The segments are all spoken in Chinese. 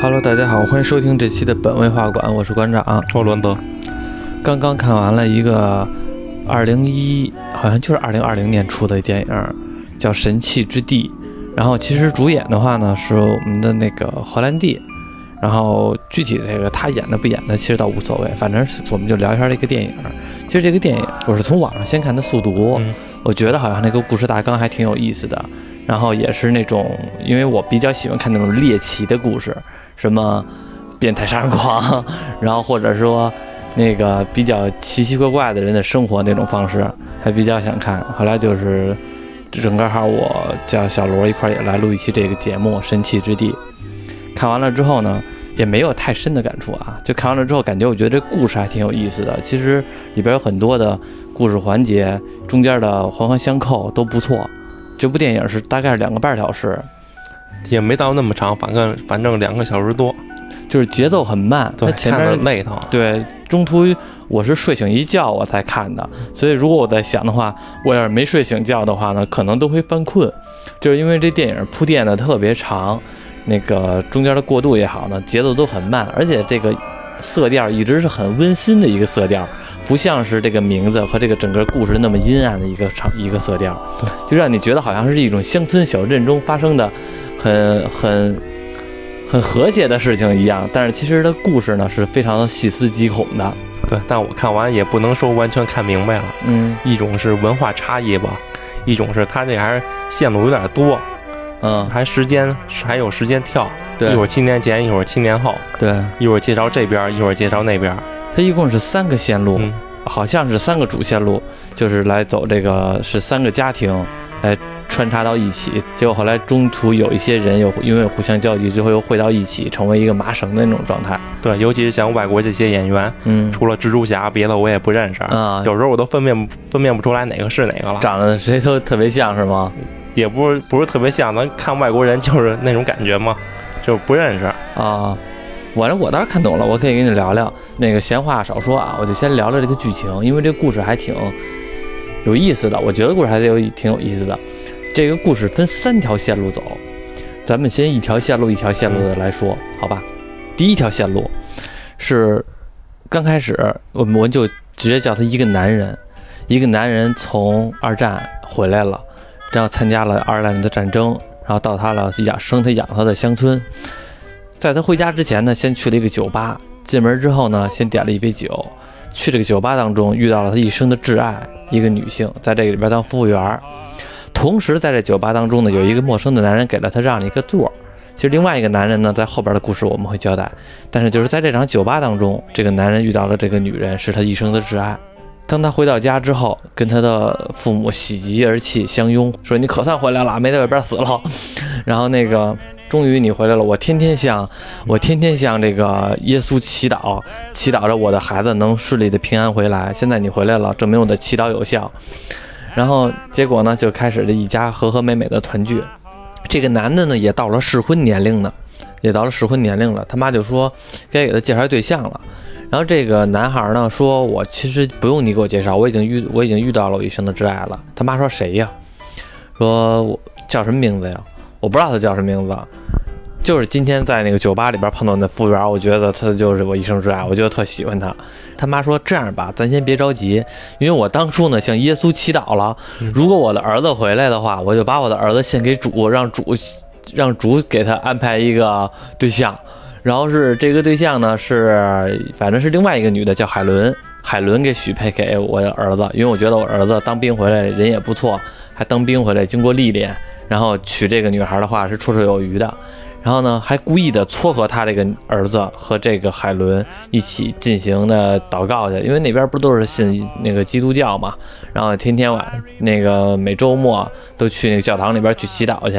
Hello，大家好，欢迎收听这期的本位画馆，我是馆长。我伦德，刚刚看完了一个二零一，好像就是二零二零年出的电影，叫《神器之地》。然后其实主演的话呢是我们的那个荷兰弟，然后具体这个他演的不演的其实倒无所谓，反正是我们就聊一下这个电影。其实这个电影我是从网上先看的速读，嗯我觉得好像那个故事大纲还挺有意思的，然后也是那种，因为我比较喜欢看那种猎奇的故事，什么变态杀人狂，然后或者说那个比较奇奇怪怪的人的生活那种方式，还比较想看。后来就是正刚好我叫小罗一块儿也来录一期这个节目《神奇之地》，看完了之后呢。也没有太深的感触啊，就看完了之后，感觉我觉得这故事还挺有意思的。其实里边有很多的故事环节，中间的环环相扣都不错。这部电影是大概是两个半小时，也没到那么长，反正反正两个小时多，就是节奏很慢。对，它前面累的。对中途我是睡醒一觉我才看的，所以如果我在想的话，我要是没睡醒觉的话呢，可能都会犯困。就是因为这电影铺垫的特别长，那个中间的过渡也好呢，节奏都很慢，而且这个色调一直是很温馨的一个色调，不像是这个名字和这个整个故事那么阴暗的一个场一个色调，就让你觉得好像是一种乡村小镇中发生的很很很和谐的事情一样。但是其实的故事呢是非常的细思极恐的。对，但我看完也不能说完全看明白了。嗯一种是文化差异吧，一种是他这还是线路有点多，嗯，还时间还有时间跳，对一会儿七年前，一会儿七年后，对，一会儿介绍这边，一会儿介绍那边。它一共是三个线路，嗯，好像是三个主线路，就是来走这个是三个家庭来穿插到一起。结果后来中途有一些人又因为互相交集，最后又汇到一起，成为一个麻绳的那种状态。对，尤其是像外国这些演员，嗯除了蜘蛛侠，别的我也不认识。啊，有时候我都分辨分辨不出来哪个是哪个了，长得谁都特别像是吗？也不是不是特别像，咱看外国人就是那种感觉嘛，就是不认识。啊，我我倒是看懂了，我可以跟你聊聊。那个闲话少说啊，我就先聊聊这个剧情，因为这故事还挺有意思的，我觉得故事还得有挺有意思的。这个故事分三条线路走，咱们先一条线路一条线路的来说，好吧？第一条线路是刚开始我我们就直接叫他一个男人，一个男人从二战回来了，然后参加了二战的战争，然后到他了养生他养他的乡村。在他回家之前呢，先去了一个酒吧。进门之后呢，先点了一杯酒。去这个酒吧当中，遇到了他一生的挚爱，一个女性，在这个里边当服务员。同时，在这酒吧当中呢，有一个陌生的男人给了他让了一个座。其实，另外一个男人呢，在后边的故事我们会交代。但是，就是在这场酒吧当中，这个男人遇到了这个女人，是他一生的挚爱。当他回到家之后，跟他的父母喜极而泣，相拥，说：“你可算回来了，没在外边死了。”然后那个。终于你回来了，我天天向我天天向这个耶稣祈祷，祈祷着我的孩子能顺利的平安回来。现在你回来了，证明我的祈祷有效。然后结果呢，就开始了一家和和美美的团聚。这个男的呢，也到了适婚年龄呢，也到了适婚年龄了。他妈就说该给他介绍对象了。然后这个男孩呢说：“我其实不用你给我介绍，我已经遇我已经遇到了我一生的挚爱了。”他妈说：“谁呀？”说：“我叫什么名字呀？”我不知道他叫什么名字，就是今天在那个酒吧里边碰到那服务员，我觉得他就是我一生挚爱，我觉得特喜欢他。他妈说这样吧，咱先别着急，因为我当初呢向耶稣祈祷了，如果我的儿子回来的话，我就把我的儿子献给主，让主让主给他安排一个对象。然后是这个对象呢是反正是另外一个女的叫海伦，海伦给许配给我的儿子，因为我觉得我儿子当兵回来人也不错，还当兵回来经过历练。然后娶这个女孩的话是绰绰有余的，然后呢还故意的撮合他这个儿子和这个海伦一起进行的祷告去，因为那边不都是信那个基督教嘛，然后天天晚那个每周末都去那个教堂里边去祈祷去，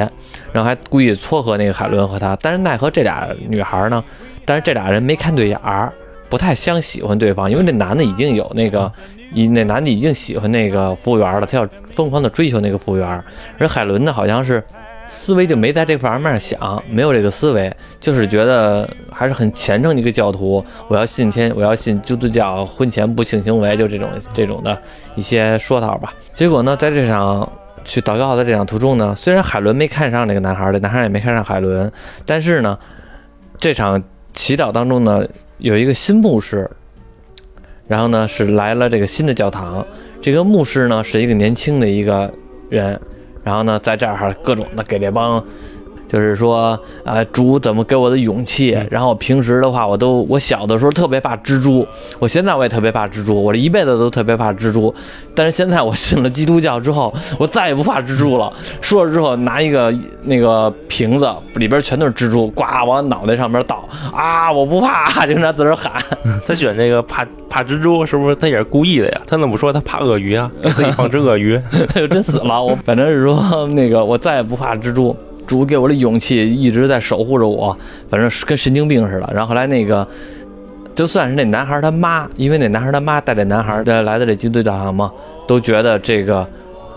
然后还故意撮合那个海伦和他，但是奈何这俩女孩呢，但是这俩人没看对眼儿，不太相喜欢对方，因为那男的已经有那个。一那男的已经喜欢那个服务员了，他要疯狂的追求那个服务员，而海伦呢，好像是思维就没在这方面想，没有这个思维，就是觉得还是很虔诚的一个教徒。我要信天，我要信基督教，婚前不性行为，就这种这种的一些说道吧。结果呢，在这场去祷告的这场途中呢，虽然海伦没看上这个男孩，这男孩也没看上海伦，但是呢，这场祈祷当中呢，有一个新牧师，然后呢是来了这个新的教堂，这个牧师呢是一个年轻的一个人，然后呢在这儿各种的给这帮。就是说，啊，主怎么给我的勇气？然后平时的话，我都我小的时候特别怕蜘蛛，我现在我也特别怕蜘蛛，我这一辈子都特别怕蜘蛛。但是现在我信了基督教之后，我再也不怕蜘蛛了。说了之后，拿一个那个瓶子，里边全都是蜘蛛，呱往脑袋上面倒，啊，我不怕，就那自个儿喊。他选这个怕怕蜘蛛，是不是他也是故意的呀？他怎么说他怕鳄鱼啊？可以放只鳄鱼。他就真死了。我反正是说那个，我再也不怕蜘蛛。主给我的勇气一直在守护着我，反正跟神经病似的。然后后来那个，就算是那男孩他妈，因为那男孩他妈带着男孩来的这基督教堂嘛，都觉得这个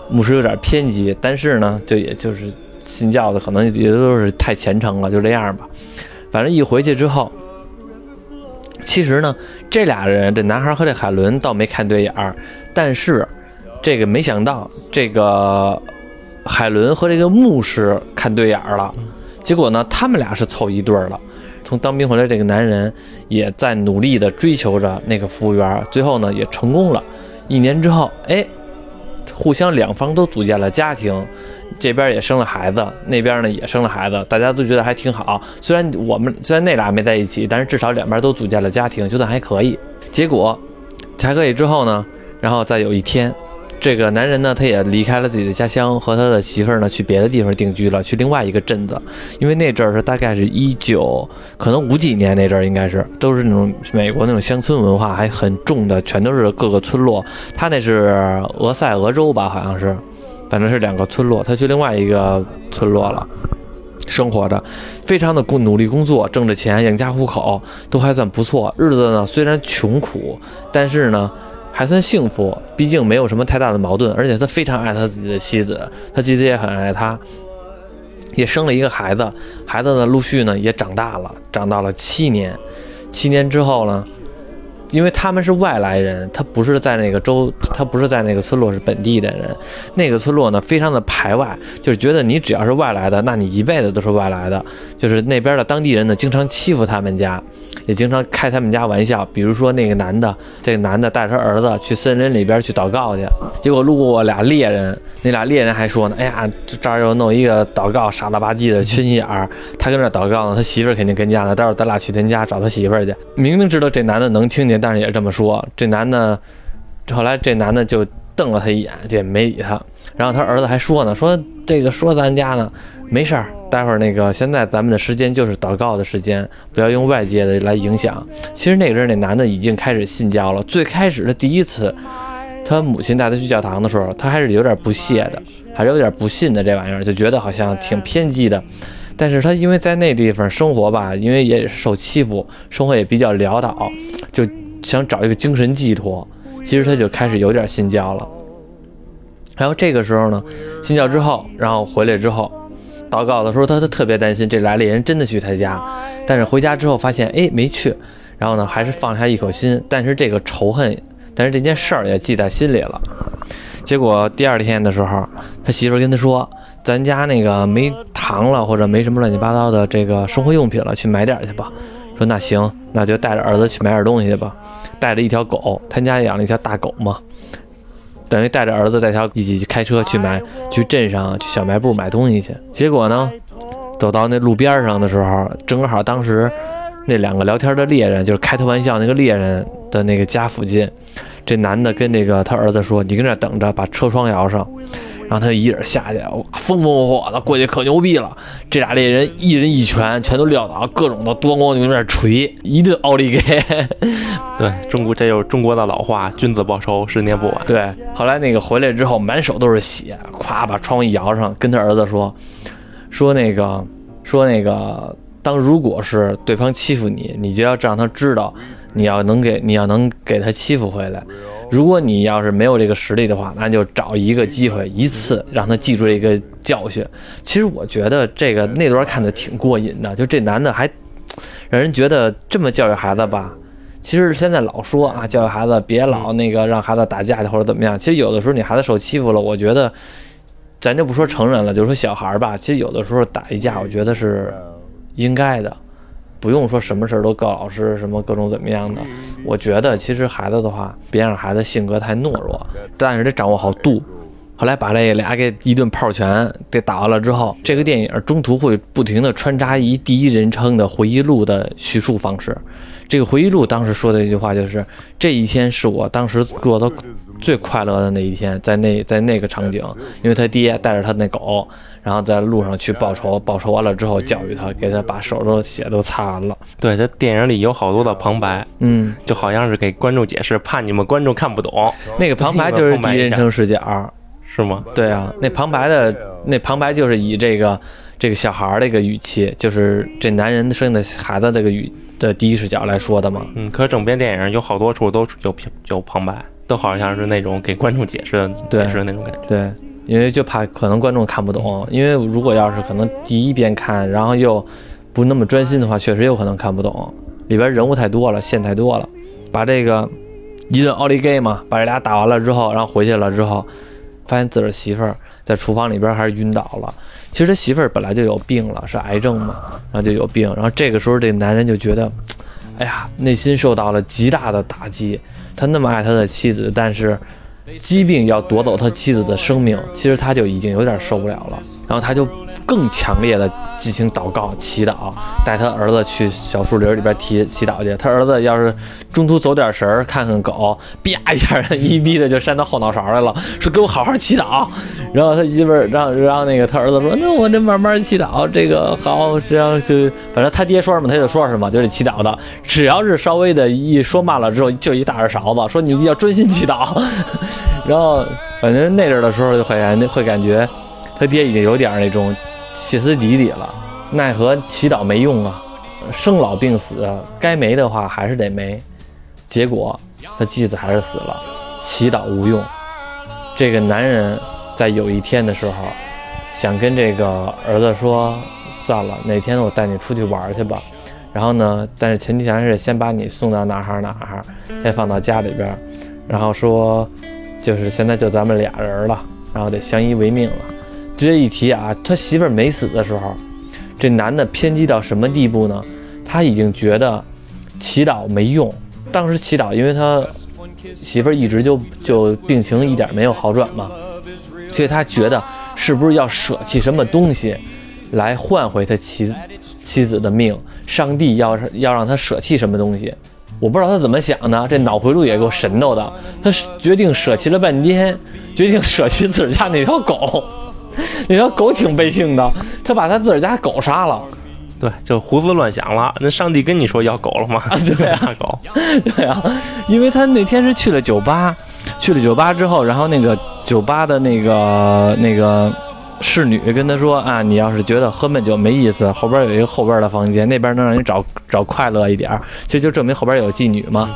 牧师有点偏激。但是呢，就也就是信教的可能也都是太虔诚了，就这样吧。反正一回去之后，其实呢，这俩人这男孩和这海伦倒没看对眼儿，但是这个没想到这个。海伦和这个牧师看对眼儿了，结果呢，他们俩是凑一对儿了。从当兵回来，这个男人也在努力地追求着那个服务员，最后呢也成功了。一年之后，哎，互相两方都组建了家庭，这边也生了孩子，那边呢也生了孩子，大家都觉得还挺好。虽然我们虽然那俩没在一起，但是至少两边都组建了家庭，就算还可以。结果才可以之后呢，然后再有一天。这个男人呢，他也离开了自己的家乡，和他的媳妇儿呢去别的地方定居了，去另外一个镇子。因为那阵儿是大概是一九，可能五几年那阵儿，应该是都是那种美国那种乡村文化还很重的，全都是各个村落。他那是俄塞俄州吧，好像是，反正是两个村落。他去另外一个村落了，生活着，非常的工努力工作，挣着钱养家糊口都还算不错。日子呢虽然穷苦，但是呢。还算幸福，毕竟没有什么太大的矛盾，而且他非常爱他自己的妻子，他妻子也很爱他，也生了一个孩子，孩子呢陆续呢也长大了，长到了七年，七年之后呢，因为他们是外来人，他不是在那个州，他不是在那个村落是本地的人，那个村落呢非常的排外，就是觉得你只要是外来的，那你一辈子都是外来的，就是那边的当地人呢经常欺负他们家。也经常开他们家玩笑，比如说那个男的，这个男的带着他儿子去森林里边去祷告去，结果路过俩猎人，那俩猎人还说呢：“哎呀，这儿又弄一个祷告，傻了吧唧的，缺心眼儿。他跟这祷告呢，他媳妇儿肯定跟家呢，待会儿咱俩去他家找他媳妇儿去。明明知道这男的能听见，但是也这么说。这男的，后来这男的就瞪了他一眼，就也没理他。然后他儿子还说呢，说这个说咱家呢。”没事儿，待会儿那个现在咱们的时间就是祷告的时间，不要用外界的来影响。其实那个阵儿，那男的已经开始信教了。最开始的第一次，他母亲带他去教堂的时候，他还是有点不屑的，还是有点不信的这玩意儿，就觉得好像挺偏激的。但是他因为在那地方生活吧，因为也受欺负，生活也比较潦倒，就想找一个精神寄托。其实他就开始有点信教了。然后这个时候呢，信教之后，然后回来之后。祷告的时候，他他特别担心这俩猎人真的去他家，但是回家之后发现，哎，没去，然后呢，还是放下一口心，但是这个仇恨，但是这件事儿也记在心里了。结果第二天的时候，他媳妇跟他说：“咱家那个没糖了，或者没什么乱七八糟的这个生活用品了，去买点去吧。”说那行，那就带着儿子去买点东西去吧。带着一条狗，他家养了一条大狗嘛。等于带着儿子带他一起开车去买，去镇上去小卖部买东西去。结果呢，走到那路边上的时候，正好当时那两个聊天的猎人，就是开他玩笑那个猎人的那个家附近。这男的跟这个他儿子说：“你跟这等着，把车窗摇上。”然后他就一人下去，哇风风火火的过去可牛逼了。这俩猎人一人一拳，全都撂倒，各种的咣咣就在那锤，一顿奥利给。对中国，这就是中国的老话：“君子报仇，十年不晚。”对，后来那个回来之后，满手都是血，咵把窗户一摇上，跟他儿子说：“说那个，说那个，当如果是对方欺负你，你就要让他知道，你要能给，你要能给他欺负回来。”如果你要是没有这个实力的话，那就找一个机会，一次让他记住这个教训。其实我觉得这个那段看的挺过瘾的，就这男的还让人觉得这么教育孩子吧。其实现在老说啊，教育孩子别老那个让孩子打架去或者怎么样。其实有的时候你孩子受欺负了，我觉得咱就不说成人了，就说小孩儿吧。其实有的时候打一架，我觉得是应该的，不用说什么事儿都告老师，什么各种怎么样的。我觉得其实孩子的话，别让孩子性格太懦弱，但是得掌握好度。后来把这俩给一顿炮拳给打完了之后，这个电影中途会不停的穿插一第一人称的回忆录的叙述方式。这个回忆录当时说的一句话就是：“这一天是我当时过得最快乐的那一天，在那在那个场景，因为他爹带着他那狗，然后在路上去报仇，报仇完了之后教育他，给他把手上血都擦完了。对，这电影里有好多的旁白，嗯，就好像是给观众解释，怕你们观众看不懂，那个旁白就是第一人称视角。”是吗？对啊，那旁白的那旁白就是以这个这个小孩儿这个语气，就是这男人生的孩子这个语的第一视角来说的嘛。嗯，可整篇电影有好多处都有有旁白，都好像是那种给观众解释的解释的那种感觉。对，因为就怕可能观众看不懂，因为如果要是可能第一遍看，然后又不那么专心的话，确实有可能看不懂，里边人物太多了，线太多了。把这个一顿奥利给嘛，把这俩打完了之后，然后回去了之后。发现自个儿媳妇儿在厨房里边还是晕倒了。其实他媳妇儿本来就有病了，是癌症嘛，然后就有病。然后这个时候，这男人就觉得，哎呀，内心受到了极大的打击。他那么爱他的妻子，但是疾病要夺走他妻子的生命，其实他就已经有点受不了了。然后他就更强烈的进行祷告、祈祷，带他儿子去小树林里边祈祈祷去。他儿子要是中途走点神儿，看看狗，啪一下，一逼的就扇到后脑勺来了，说给我好好祈祷。然后他媳妇儿让让那个他儿子说，那我这慢慢祈祷，这个好，这样就反正他爹说什么他就说什么，就得祈祷的。只要是稍微的一说慢了之后，就一大耳勺子，说你要专心祈祷。然后反正那阵的时候就会感会感觉他爹已经有点那种。歇斯底里了，奈何祈祷没用啊，生老病死，该没的话还是得没，结果他妻子还是死了，祈祷无用。这个男人在有一天的时候，想跟这个儿子说，算了，哪天我带你出去玩去吧。然后呢，但是前提条件是先把你送到哪儿哪儿，先放到家里边，然后说，就是现在就咱们俩人了，然后得相依为命了。直接一提啊，他媳妇儿没死的时候，这男的偏激到什么地步呢？他已经觉得祈祷没用。当时祈祷，因为他媳妇儿一直就就病情一点没有好转嘛，所以他觉得是不是要舍弃什么东西来换回他妻妻子的命？上帝要要让他舍弃什么东西？我不知道他怎么想的，这脑回路也够神叨的。他决定舍弃了半天，决定舍弃自个儿家那条狗。那条狗挺悲情的，他把他自个儿家狗杀了。对，就胡思乱想了。那上帝跟你说要狗了吗？对啊，狗。对啊，因为他那天是去了酒吧，去了酒吧之后，然后那个酒吧的那个那个侍女跟他说啊，你要是觉得喝闷酒没意思，后边有一个后边的房间，那边能让你找找快乐一点，这就证明后边有妓女嘛。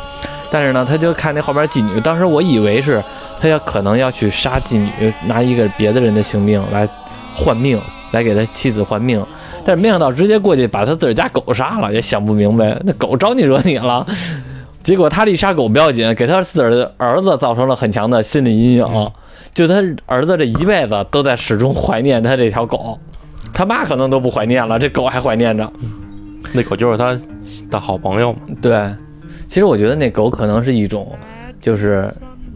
但是呢，他就看那后边妓女，当时我以为是。他要可能要去杀妓女，拿一个别的人的性命来换命，来给他妻子换命，但是没想到直接过去把他自个儿家狗杀了，也想不明白那狗招你惹你了。结果他一杀狗不要紧，给他自个儿的儿子造成了很强的心理阴影，就他儿子这一辈子都在始终怀念他这条狗，他妈可能都不怀念了，这狗还怀念着。那狗就是他的好朋友嘛。对，其实我觉得那狗可能是一种，就是。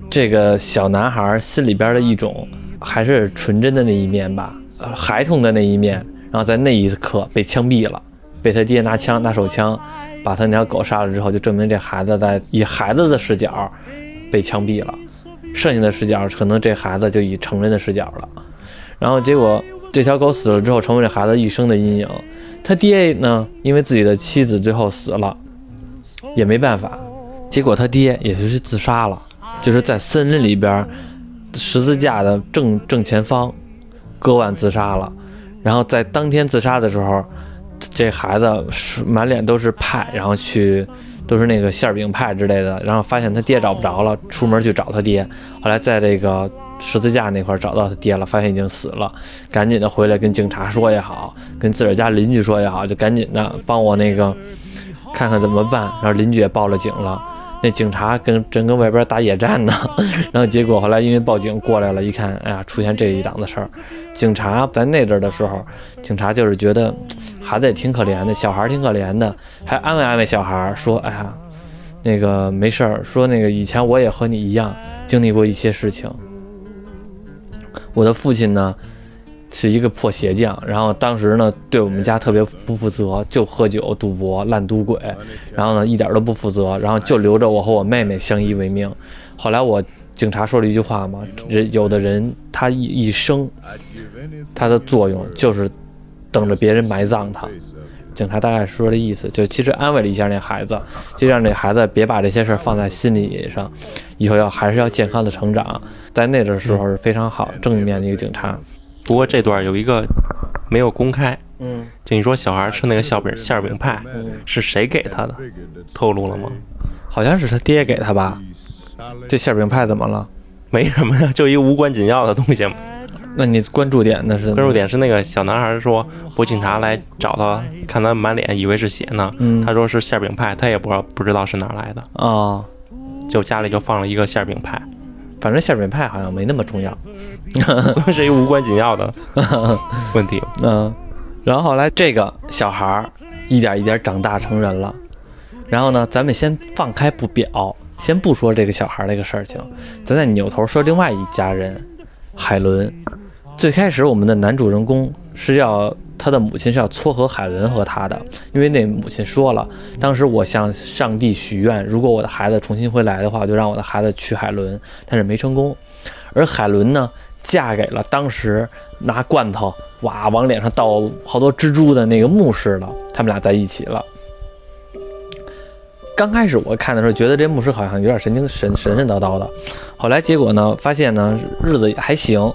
这个小男孩心里边的一种，还是纯真的那一面吧，呃，孩童的那一面，然后在那一刻被枪毙了，被他爹拿枪拿手枪把他那条狗杀了之后，就证明这孩子在以孩子的视角被枪毙了，剩下的视角可能这孩子就以成人的视角了，然后结果这条狗死了之后，成为这孩子一生的阴影。他爹呢，因为自己的妻子最后死了，也没办法，结果他爹也就是自杀了。就是在森林里边，十字架的正正前方，割腕自杀了。然后在当天自杀的时候，这孩子是满脸都是派，然后去都是那个馅饼派之类的。然后发现他爹找不着了，出门去找他爹。后来在这个十字架那块找到他爹了，发现已经死了，赶紧的回来跟警察说也好，跟自个儿家邻居说也好，就赶紧的帮我那个看看怎么办。然后邻居也报了警了。那警察跟正跟外边打野战呢，然后结果后来因为报警过来了，一看，哎呀，出现这一档子事儿。警察在那阵儿的时候，警察就是觉得孩子也挺可怜的，小孩儿挺可怜的，还安慰安慰小孩儿说，哎呀，那个没事儿，说那个以前我也和你一样经历过一些事情。我的父亲呢是一个破鞋匠，然后当时呢对我们家特别不负责，就喝酒、赌博、烂赌鬼，然后呢一点都不负责，然后就留着我和我妹妹相依为命。后来我警察说了一句话嘛，人有的人他一一生他的作用就是等着别人埋葬他。警察大概说的意思，就其实安慰了一下那孩子，就让那孩子别把这些事儿放在心里上，以后要还是要健康的成长。在那阵时候是非常好正面的一个警察。不过这段有一个没有公开，嗯就你说小孩吃那个馅饼馅儿饼派嗯，是谁给他的？透露了吗？好像是他爹给他吧？这馅饼派怎么了？没什么呀，就一个无关紧要的东西嘛。那你关注点那是关注点是那个小男孩说，拨警察来找他，看他满脸以为是血呢。嗯他说是馅饼派，他也不知道不知道是哪来的，啊、就家里就放了一个馅饼派，反正馅饼派好像没那么重要。所以是一个无关紧要的 问题。嗯，然后后来这个小孩儿一点一点长大成人了，然后呢，咱们先放开不表，先不说这个小孩儿这个事情，咱再扭头说另外一家人，海伦。最开始我们的男主人公是要他的母亲是要撮合海伦和他的，因为那母亲说了，当时我向上帝许愿，如果我的孩子重新回来的话，就让我的孩子娶海伦，但是没成功。而海伦呢，嫁给了当时拿罐头哇往脸上倒好多蜘蛛的那个牧师了，他们俩在一起了。刚开始我看的时候，觉得这牧师好像有点神经神神神叨叨的，后来结果呢，发现呢日子还行，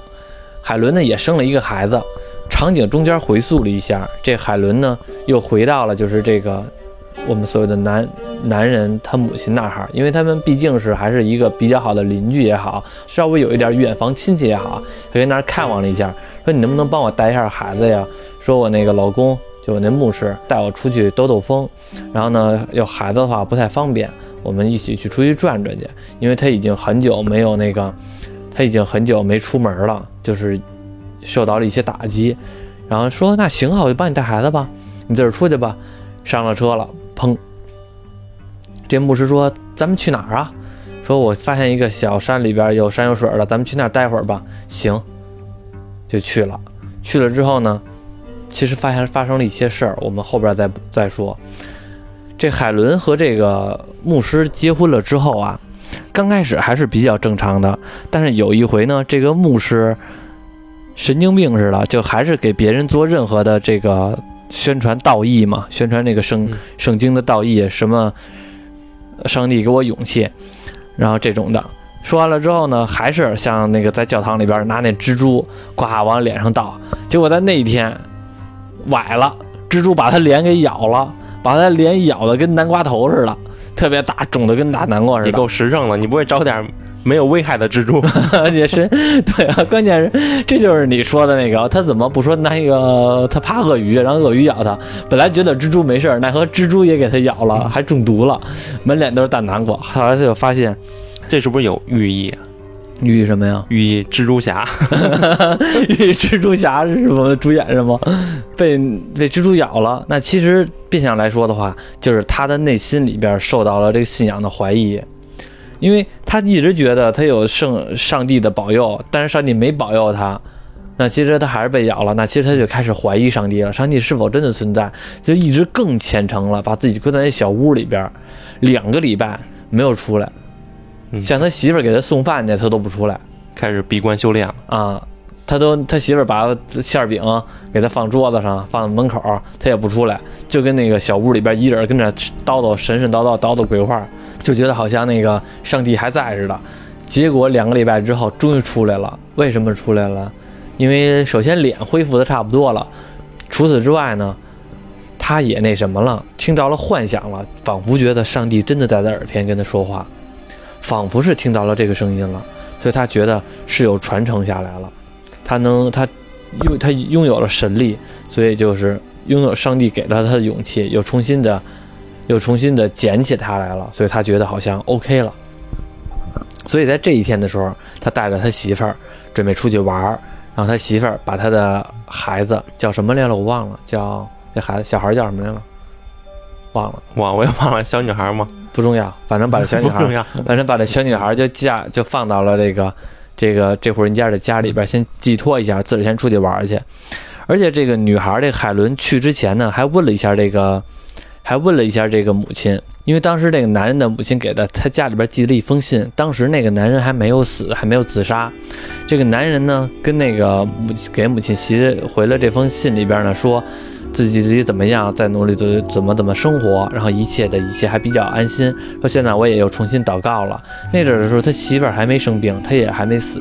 海伦呢也生了一个孩子。场景中间回溯了一下，这海伦呢又回到了就是这个我们所谓的男男人他母亲那儿，因为他们毕竟是还是一个比较好的邻居也好，稍微有一点远房亲戚也好，回那儿看望了一下，说你能不能帮我带一下孩子呀？说我那个老公就我那牧师带我出去兜兜风，然后呢有孩子的话不太方便，我们一起去出去转转去，因为他已经很久没有那个，他已经很久没出门了，就是受到了一些打击，然后说那行啊，我就帮你带孩子吧，你自个儿出去吧。上了车了，砰！这牧师说：“咱们去哪儿啊？”说：“我发现一个小山里边有山有水的，咱们去那儿待会儿吧。”行，就去了。去了之后呢，其实发现发生了一些事儿，我们后边再再说。这海伦和这个牧师结婚了之后啊，刚开始还是比较正常的，但是有一回呢，这个牧师神经病似的，就还是给别人做任何的这个宣传道义嘛，宣传那个圣嗯圣经的道义，什么呃上帝给我勇气，然后这种的。说完了之后呢，还是像那个在教堂里边拿那蜘蛛呱往脸上倒，结果在那一天崴了，蜘蛛把他脸给咬了，把他脸咬的跟南瓜头似的，特别大，肿的跟大南瓜似的你。够实诚了，你不会找点没有危害的蜘蛛？也是，对啊，关键是这就是你说的那个，他怎么不说那个他怕鳄鱼，然后鳄鱼咬他，本来觉得蜘蛛没事儿，奈何蜘蛛也给他咬了，还中毒了，满脸都是大南瓜。后来他就发现这是不是有寓意啊？寓意什么呀？寓意蜘蛛侠？寓意蜘蛛侠是什么主演是吗？被被蜘蛛咬了，那其实变相来说的话，就是他的内心里边受到了这个信仰的怀疑。因为他一直觉得他有圣上帝的保佑，但是上帝没保佑他，那其实他还是被咬了。那其实他就开始怀疑上帝了，上帝是否真的存在？就一直更虔诚了，把自己关在那小屋里边，两个礼拜没有出来。嗯像他媳妇儿给他送饭去，他都不出来开始闭关修炼了。啊。他都他媳妇儿把馅儿饼给他放桌子上，放门口，他也不出来，就跟那个小屋里边一人跟那叨叨神神叨叨叨叨鬼话，就觉得好像那个上帝还在似的。结果两个礼拜之后，终于出来了。为什么出来了？因为首先脸恢复的差不多了，除此之外呢，他也那什么了，听到了幻想了，仿佛觉得上帝真的在他耳边跟他说话，仿佛是听到了这个声音了，所以他觉得是有传承下来了，他能他拥他拥有了神力，所以就是拥有上帝给了他的勇气，又重新的又重新的捡起它来了，所以他觉得好像 OK 了。所以在这一天的时候，他带着他媳妇儿准备出去玩儿，然后他媳妇儿把他的孩子叫什么来了？我忘了，叫那孩子小孩叫什么来了？忘了，哇，我也忘了小女孩吗？不重要，反正把这小女孩。反正把这小女孩就嫁就放到了这个这个这户人家的家里边，先寄托一下，自己先出去玩儿去。而且这个女孩这个海伦去之前呢，还问了一下这个，还问了一下这个母亲，因为当时这个男人的母亲给的他家里边寄了一封信，当时那个男人还没有死，还没有自杀。这个男人呢，跟那个母给母亲写回了这封信里边呢，说自己自己怎么样，在努力怎怎么怎么生活，然后一切的一切还比较安心。说现在我也又重新祷告了。那阵的时候，他媳妇儿还没生病，他也还没死。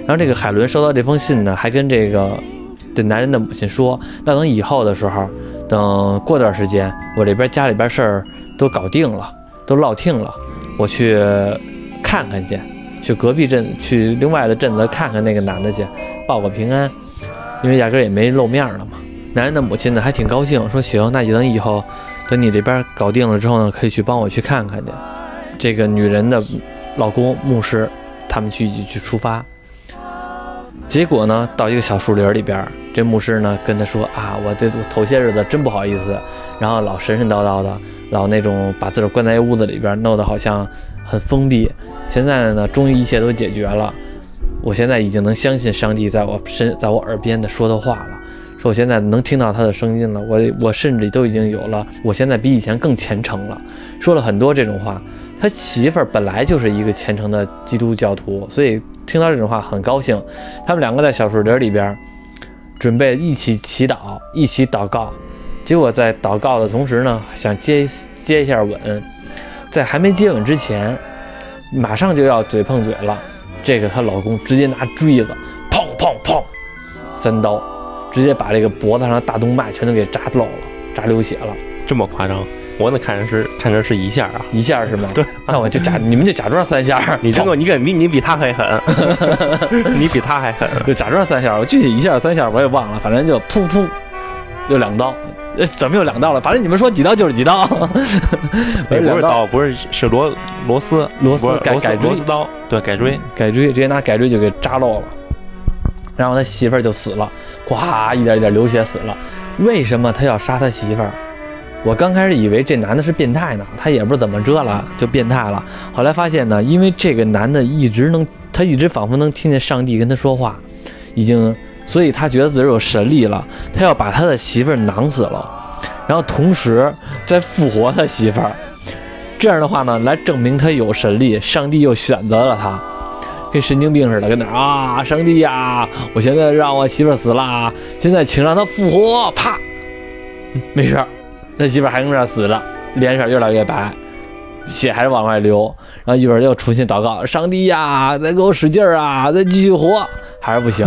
然后这个海伦收到这封信呢，还跟这个这男人的母亲说，那等以后的时候，等过段时间，我这边家里边事儿都搞定了，都落定了，我去看看去，去隔壁镇，去另外的镇子看看那个男的去，报个平安，因为压根也没露面了嘛。男人的母亲呢还挺高兴，说行，那就等以后等你这边搞定了之后呢，可以去帮我去看看去。这个女人的老公牧师，他们去去出发。结果呢，到一个小树林里边，这牧师呢跟他说啊，我这头些日子真不好意思，然后老神神叨叨的，老那种把自个儿关在屋子里边，弄得好像很封闭。现在呢，终于一切都解决了，我现在已经能相信上帝在我身在我耳边的说的话了。说我现在能听到他的声音了，我我甚至都已经有了，我现在比以前更虔诚了。说了很多这种话，他媳妇儿本来就是一个虔诚的基督教徒，所以听到这种话很高兴。他们两个在小树林里边，准备一起祈祷，一起祷告。结果在祷告的同时呢，想接接一下吻，在还没接吻之前，马上就要嘴碰嘴了。这个她老公直接拿锥子，砰砰砰，三刀，直接把这个脖子上的大动脉全都给扎漏了，扎流血了。这么夸张？我那看着是看着是一下啊。一下是吗？对，那我就假，你们就假装三下。你真够，你跟你你比他还狠，你比他还狠。就假装三下，我具体一下三下我也忘了，反正就噗噗，就两刀。呃，怎么又两刀了？反正你们说几刀就是几刀。那不两是刀，不是是螺螺丝，螺丝改改锥螺丝刀，对，改锥。改锥，直接拿改锥就给扎漏了，然后他媳妇儿就死了，哗，一点一点流血死了。为什么他要杀他媳妇儿？我刚开始以为这男的是变态呢，他也不知道怎么着了，就变态了。后来发现呢，因为这个男的一直能，他一直仿佛能听见上帝跟他说话，已经，所以他觉得自己有神力了，他要把他的媳妇儿囊死了，然后同时再复活他媳妇儿。这样的话呢，来证明他有神力，上帝又选择了他。跟神经病似的，跟那啊，上帝呀，我现在让我媳妇儿死了，现在请让她复活，啪，没事儿，他媳妇还跟那儿死了，脸色越来越白，血还是往外流，然后一会儿又重新祷告，上帝呀，再给我使劲儿啊，再继续活，还是不行，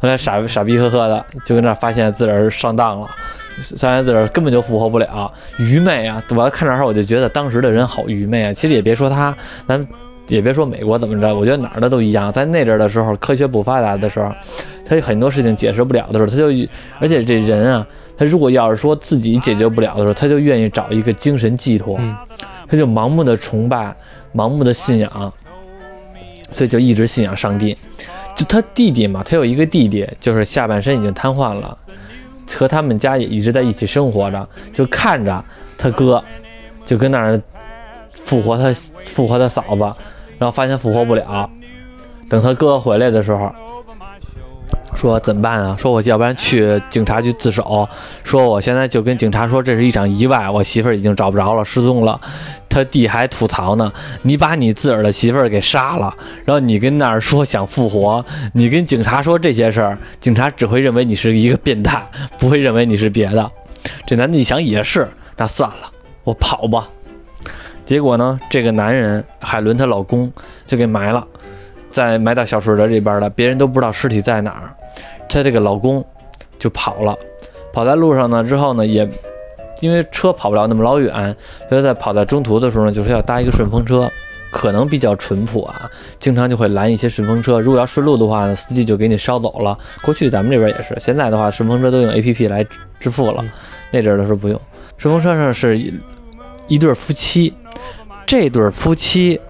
后来傻傻逼呵呵的，就跟那儿发现自个儿上当了。发现自个儿根本就复活不了，愚昧啊！我看这儿我就觉得当时的人好愚昧啊。其实也别说他，咱也别说美国怎么着，我觉得哪儿的都一样。在那阵儿的时候，科学不发达的时候，他有很多事情解释不了的时候，他就，而且这人啊，他如果要是说自己解决不了的时候，他就愿意找一个精神寄托，嗯他就盲目的崇拜，盲目的信仰，所以就一直信仰上帝。就他弟弟嘛，他有一个弟弟，就是下半身已经瘫痪了，和他们家也一直在一起生活着，就看着他哥，就跟那儿复活他复活他嫂子，然后发现复活不了，等他哥回来的时候，说怎么办啊？说我要不然去警察局自首，说我现在就跟警察说这是一场意外，我媳妇儿已经找不着了，失踪了。他弟还吐槽呢，你把你自个儿的媳妇儿给杀了，然后你跟那儿说想复活，你跟警察说这些事儿，警察只会认为你是一个变态，不会认为你是别的。这男的一想也是，那算了，我跑吧。结果呢，这个男人海伦她老公就给埋了，在埋到小树林这边了，别人都不知道尸体在哪儿。她这个老公就跑了，跑在路上呢之后呢，也因为车跑不了那么老远，所以在跑在中途的时候呢，就是要搭一个顺风车，可能比较淳朴啊，经常就会拦一些顺风车。如果要顺路的话呢，司机就给你捎走了。过去咱们这边也是，现在的话顺风车都用 A P P 来支付了，那阵儿的时候不用。顺风车上是一一对夫妻，这对夫妻，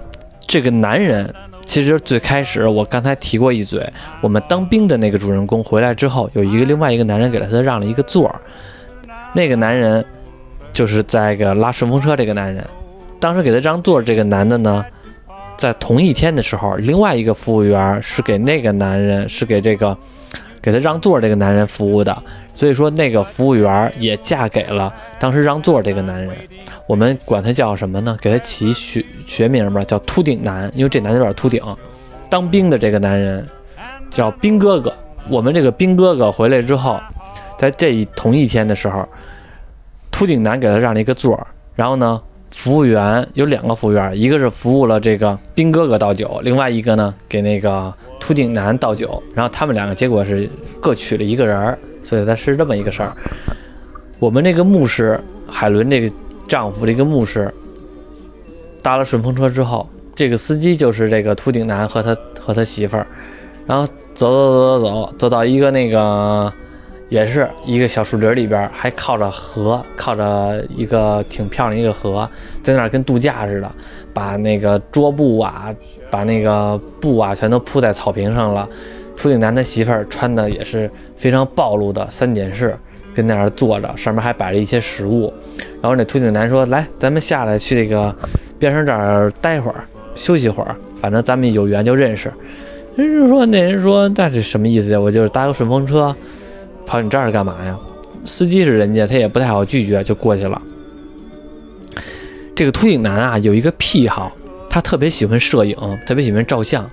这个男人。其实最开始我刚才提过一嘴，我们当兵的那个主人公回来之后，有一个另外一个男人给了他让了一个座儿，那个男人就是在个拉顺风车这个男人，当时给他让座这个男的呢，在同一天的时候，另外一个服务员是给那个男人是给这个给他让座这个男人服务的，所以说那个服务员也嫁给了当时让座这个男人。我们管他叫什么呢？给他起学学名吧，叫秃顶男，因为这男的有点秃顶。当兵的这个男人叫兵哥哥。我们这个兵哥哥回来之后，在这一同一天的时候，秃顶男给他让了一个座儿。然后呢，服务员有两个服务员，一个是服务了这个兵哥哥倒酒，另外一个呢给那个秃顶男倒酒。然后他们两个结果是各娶了一个人儿，所以他是这么一个事儿。我们这个牧师海伦这个。丈夫这个牧师搭了顺风车之后，这个司机就是这个秃顶男和他和他媳妇儿，然后走走走走走，走到一个那个也是一个小树林里边，还靠着河，靠着一个挺漂亮一个河，在那儿跟度假似的，把那个桌布啊，把那个布啊全都铺在草坪上了。秃顶男的媳妇儿穿的也是非常暴露的三点式。跟那儿坐着，上面还摆着一些食物。然后那秃顶男说：“来，咱们下来去这个边上这儿待会儿，休息会儿。反正咱们有缘就认识。”人就说：“那人说，那这什么意思呀？我就是搭个顺风车，跑你这儿干嘛呀？”司机是人家，他也不太好拒绝，就过去了。这个秃顶男啊，有一个癖好，他特别喜欢摄影，特别喜欢照相。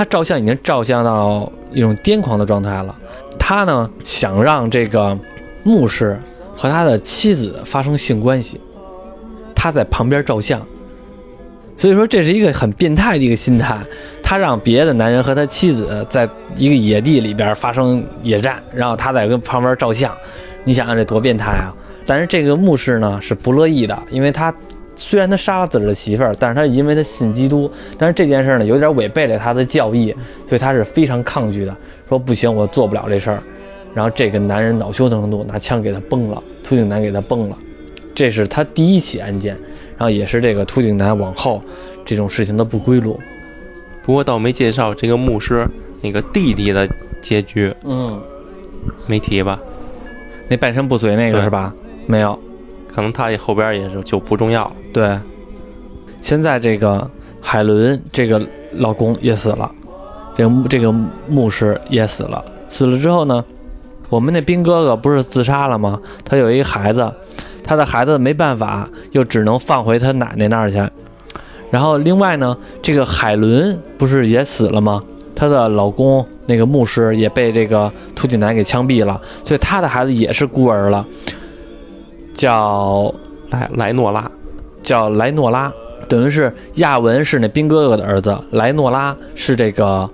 他照相已经照相到一种癫狂的状态了。他呢，想让这个。牧师和他的妻子发生性关系，他在旁边照相，所以说这是一个很变态的一个心态。他让别的男人和他妻子在一个野地里边发生野战，然后他在跟旁边照相。你想想这多变态啊！但是这个牧师呢是不乐意的，因为他虽然他杀了自己的媳妇儿，但是他因为他信基督，但是这件事呢有点违背了他的教义，所以他是非常抗拒的，说不行，我做不了这事儿。然后这个男人恼羞成怒，拿枪给他崩了，秃顶男给他崩了，这是他第一起案件，然后也是这个秃顶男往后这种事情的不归路。不过倒没介绍这个牧师那个弟弟的结局，嗯，没提吧？那半身不遂那个是吧？没有，可能他后边也是就不重要了。对，现在这个海伦这个老公也死了，这个这个牧师也死了，死了之后呢？我们那兵哥哥不是自杀了吗？他有一个孩子，他的孩子没办法，又只能放回他奶奶那儿去。然后另外呢，这个海伦不是也死了吗？她的老公那个牧师也被这个秃顶男给枪毙了，所以他的孩子也是孤儿了，叫莱莱诺拉，叫莱诺拉，等于是亚文是那兵哥哥的儿子，莱诺拉是这个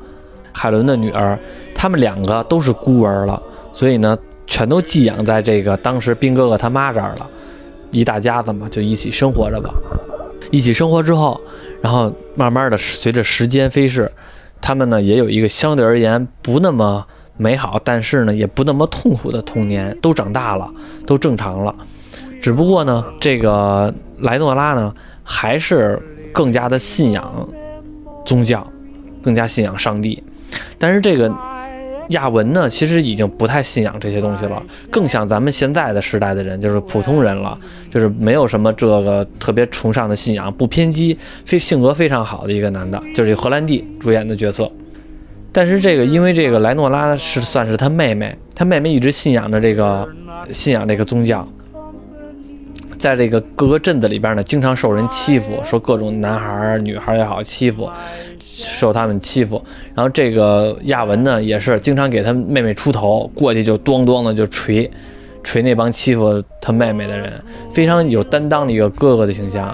海伦的女儿，他们两个都是孤儿了。所以呢，全都寄养在这个当时兵哥哥他妈这儿了，一大家子嘛，就一起生活着吧。一起生活之后，然后慢慢的随着时间飞逝，他们呢也有一个相对而言不那么美好，但是呢也不那么痛苦的童年，都长大了，都正常了。只不过呢，这个莱诺拉呢还是更加的信仰宗教，更加信仰上帝，但是这个。亚文呢，其实已经不太信仰这些东西了，更像咱们现在的时代的人，就是普通人了，就是没有什么这个特别崇尚的信仰，不偏激，非性格非常好的一个男的，就是荷兰弟主演的角色。但是这个，因为这个莱诺拉是算是他妹妹，他妹妹一直信仰着这个信仰这个宗教。在这个各个镇子里边呢，经常受人欺负，说各种男孩儿、女孩儿也好欺负，受他们欺负。然后这个亚文呢，也是经常给他妹妹出头，过去就咣咣的就锤，锤那帮欺负他妹妹的人，非常有担当的一个哥哥的形象。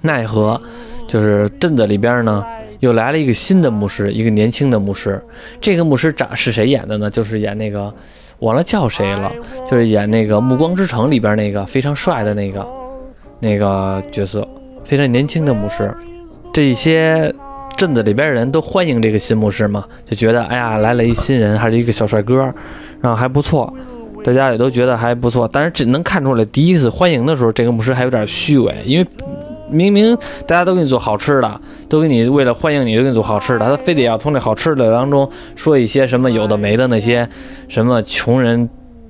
奈何，就是镇子里边呢，又来了一个新的牧师，一个年轻的牧师。这个牧师长是谁演的呢？就是演那个。忘了叫谁了，就是演那个《暮光之城》里边那个非常帅的那个那个角色，非常年轻的牧师。这些镇子里边人都欢迎这个新牧师嘛，就觉得哎呀来了一新人，还是一个小帅哥，然后还不错，大家也都觉得还不错。但是只能看出来，第一次欢迎的时候，这个牧师还有点虚伪，因为明明大家都给你做好吃的，都给你为了欢迎你，都给你做好吃的，他非得要从这好吃的当中说一些什么有的没的那些什么穷人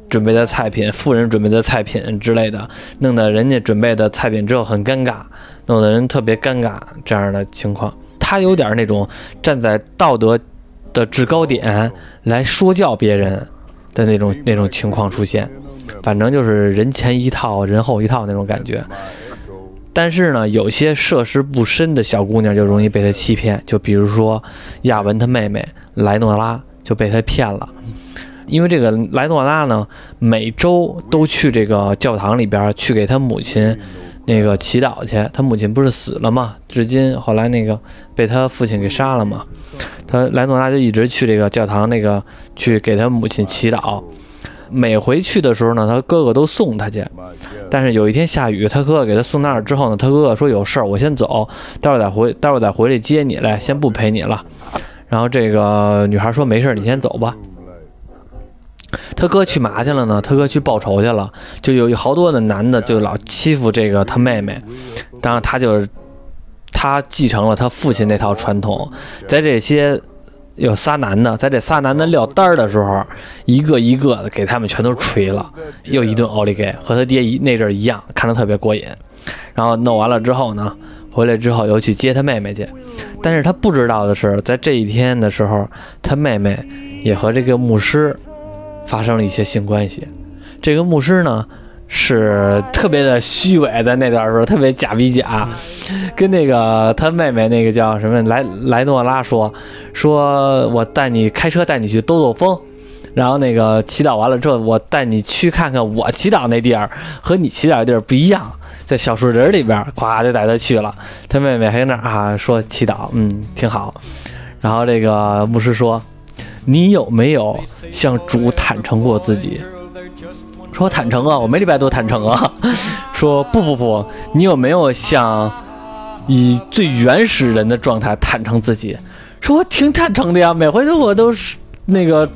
准备的菜品、富人准备的菜品之类的，弄得人家准备的菜品之后很尴尬，弄得人特别尴尬这样的情况。他有点那种站在道德的制高点来说教别人的那种那种情况出现，反正就是人前一套，人后一套那种感觉。但是呢，有些涉世不深的小姑娘就容易被他欺骗，就比如说亚文他妹妹莱诺拉就被他骗了，因为这个莱诺拉呢，每周都去这个教堂里边去给他母亲那个祈祷去，他母亲不是死了嘛，至今后来那个被他父亲给杀了嘛，他莱诺拉就一直去这个教堂那个去给他母亲祈祷。每回去的时候呢，他哥哥都送他去，但是有一天下雨，他哥哥给他送那儿之后呢，他哥哥说有事儿，我先走，待会儿再回，待会儿再回来接你来，先不陪你了。然后这个女孩说没事儿，你先走吧。他哥去嘛去了呢？他哥去报仇去了，就有好多的男的就老欺负这个他妹妹，然后他就他继承了他父亲那套传统，在这些。有仨男的，在这仨男的撂单儿的时候，一个一个的给他们全都锤了，又一顿奥利给，和他爹一那阵儿一样，看着特别过瘾。然后弄完了之后呢，回来之后又去接他妹妹去。但是他不知道的是，在这一天的时候，他妹妹也和这个牧师发生了一些性关系。这个牧师呢，是特别的虚伪，在那段时候特别假比假，跟那个他妹妹那个叫什么莱莱诺拉说，说我带你开车带你去兜兜风，然后那个祈祷完了之后，我带你去看看我祈祷那地儿和你祈祷的地儿不一样，在小树林里边，咵就带他去了。他妹妹还跟那啊说祈祷，嗯，挺好。然后这个牧师说，你有没有向主坦诚过自己？说坦诚啊，我每礼拜都坦诚啊。说不不不，你有没有想以最原始人的状态坦诚自己？说我挺坦诚的呀，每回都我都是那个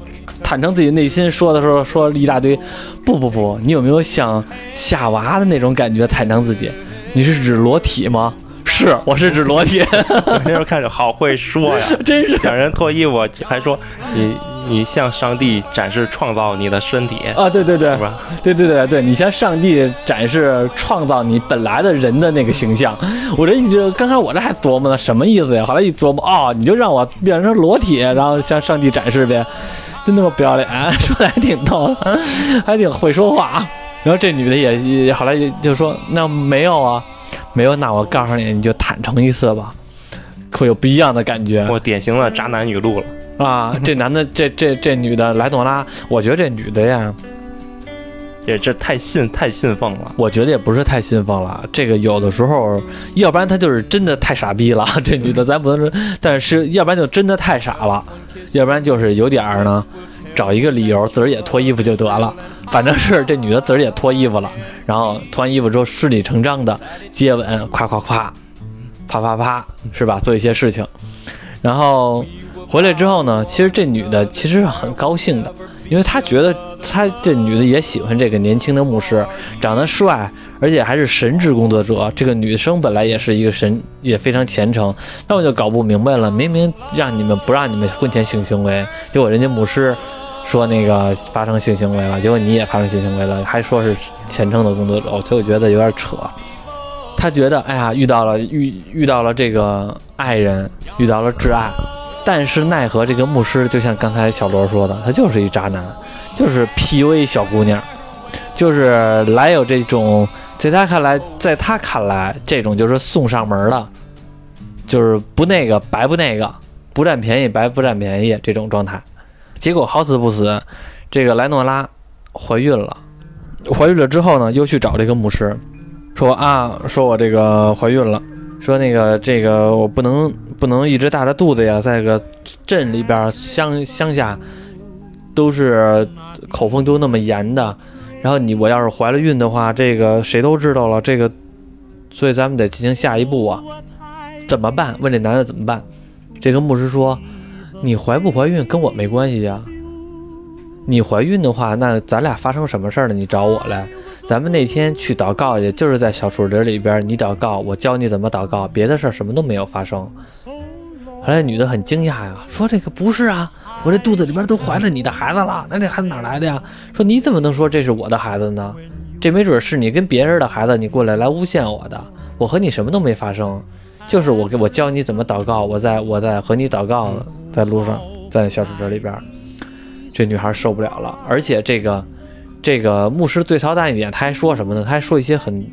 坦诚自己内心说的时候说了一大堆。不不不，你有没有想夏娃的那种感觉坦诚自己？你是指裸体吗？是，我是指裸体，那时候看着好会说呀，真是想人脱衣服还说你你向上帝展示创造你的身体，啊！对对对是，吧？对对对对，你向上帝展示创造你本来的人的那个形象。我这一直刚开始我这还琢磨呢，什么意思呀？后来一琢磨，哦，你就让我变成裸体，然后向上帝展示呗，真他妈不要脸，说的还挺逗，还挺会说话。然后这女的也也后来就就说，那没有啊，没有，那我告诉你，你就坦诚一次吧，会有不一样的感觉。我典型的渣男语录了。啊，这男的，这这这女的莱诺拉，我觉得这女的呀，也这太信太信奉了，我觉得也不是太信奉了。这个有的时候，要不然她就是真的太傻逼了。这女的咱不能说，但是要不然就真的太傻了，要不然就是有点儿呢，找一个理由自个儿也脱衣服就得了。反正是这女的自个儿也脱衣服了，然后脱完衣服之后顺理成章的接吻，夸夸夸，啪啪啪，是吧？做一些事情，然后回来之后呢，其实这女的其实是很高兴的，因为她觉得她这女的也喜欢这个年轻的牧师，长得帅，而且还是神职工作者。这个女生本来也是一个神，也非常虔诚。那我就搞不明白了，明明让你们不让你们婚前性行为，结果人家牧师说那个发生性行为了，结果你也发生性行为了，还说是虔诚的工作者，所以我觉得有点扯。他觉得，哎呀，遇到了遇遇到了这个爱人，遇到了挚爱，但是奈何这个牧师，就像刚才小罗说的，他就是一渣男，就是 PUA 小姑娘，就是来有这种，在他看来，在他看来，这种就是送上门的，就是不那个白不那个，不占便宜白不占便宜这种状态。结果好死不死，这个莱诺拉怀孕了，怀孕了之后呢，又去找这个牧师，说啊，说我这个怀孕了，说那个这个我不能不能一直大着肚子呀，在个镇里边乡乡下都是口风都那么严的，然后你我要是怀了孕的话，这个谁都知道了，这个，所以咱们得进行下一步啊，怎么办？问这男的怎么办？这个牧师说，你怀不怀孕跟我没关系啊。你怀孕的话，那咱俩发生什么事儿了？你找我来，咱们那天去祷告去，就是在小树林里边，你祷告，我教你怎么祷告，别的事儿什么都没有发生。后来女的很惊讶呀，说这个不是啊，我这肚子里边都怀着你的孩子了，那这孩子哪来的呀？说你怎么能说这是我的孩子呢？这没准是你跟别人的孩子，你过来来诬陷我的，我和你什么都没发生，就是我给我教你怎么祷告，我在我在和你祷告，在路上，在小树林里边。这女孩受不了了，而且这个，这个牧师最操蛋一点，他还说什么呢？他还说一些很，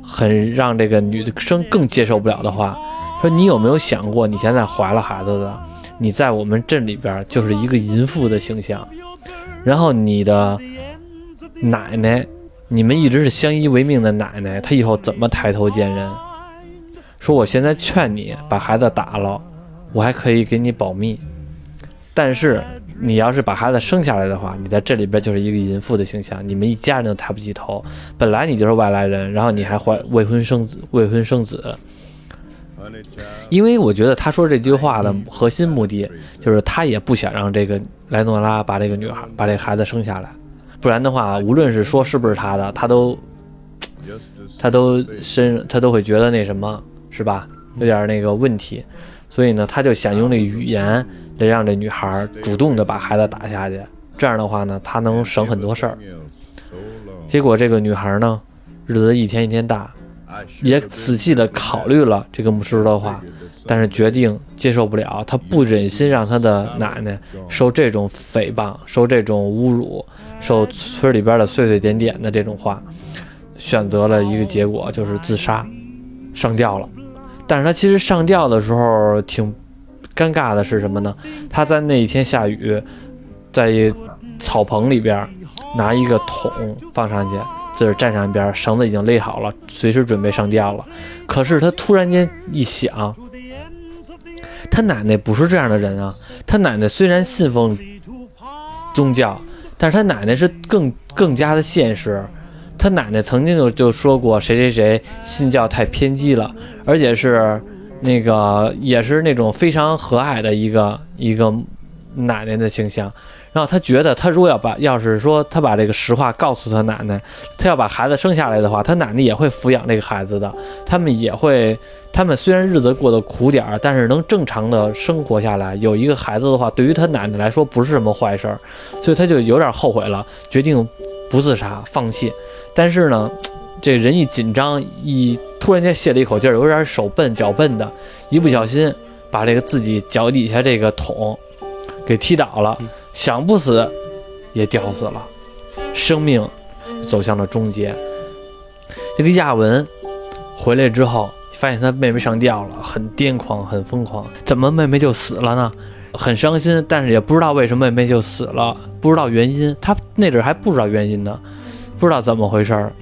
很让这个女生更接受不了的话，说你有没有想过，你现在怀了孩子的，你在我们镇里边就是一个淫妇的形象，然后你的奶奶，你们一直是相依为命的奶奶，她以后怎么抬头见人？说我现在劝你把孩子打了，我还可以给你保密，但是。你要是把孩子生下来的话，你在这里边就是一个淫妇的形象，你们一家人都抬不起头。本来你就是外来人，然后你还怀未婚生子，未婚生子。因为我觉得他说这句话的核心目的就是他也不想让这个莱诺拉把这个女孩把这孩子生下来，不然的话，无论是说是不是他的，他都他都身他都会觉得那什么是吧，有点那个问题。所以呢，他就想用这语言。得让这女孩主动的把孩子打下去，这样的话呢，她能省很多事儿。结果这个女孩呢，日子一天一天大，也仔细的考虑了这个牧师的话，但是决定接受不了，她不忍心让她的奶奶受这种诽谤，受这种侮辱，受村里边的碎碎点点的这种话，选择了一个结果，就是自杀，上吊了。但是她其实上吊的时候挺。尴尬的是什么呢？他在那一天下雨，在草棚里边拿一个桶放上去，自个儿站上一边，绳子已经勒好了，随时准备上吊了。可是他突然间一想，他奶奶不是这样的人啊。他奶奶虽然信奉宗教，但是他奶奶是更更加的现实。他奶奶曾经就就说过，谁谁谁信教太偏激了，而且是。那个也是那种非常和蔼的一个一个奶奶的形象，然后他觉得他如果要把要是说他把这个实话告诉他奶奶，他要把孩子生下来的话，他奶奶也会抚养这个孩子的，他们也会，他们虽然日子过得苦点儿，但是能正常的生活下来，有一个孩子的话，对于他奶奶来说不是什么坏事儿，所以他就有点后悔了，决定不自杀，放弃，但是呢。这人一紧张，一突然间泄了一口气儿，有点手笨脚笨的，一不小心把这个自己脚底下这个桶给踢倒了，想不死也吊死了，生命走向了终结。这个亚文回来之后，发现他妹妹上吊了，很癫狂，很疯狂。怎么妹妹就死了呢？很伤心，但是也不知道为什么妹妹就死了，不知道原因。他那阵还不知道原因呢，不知道怎么回事儿。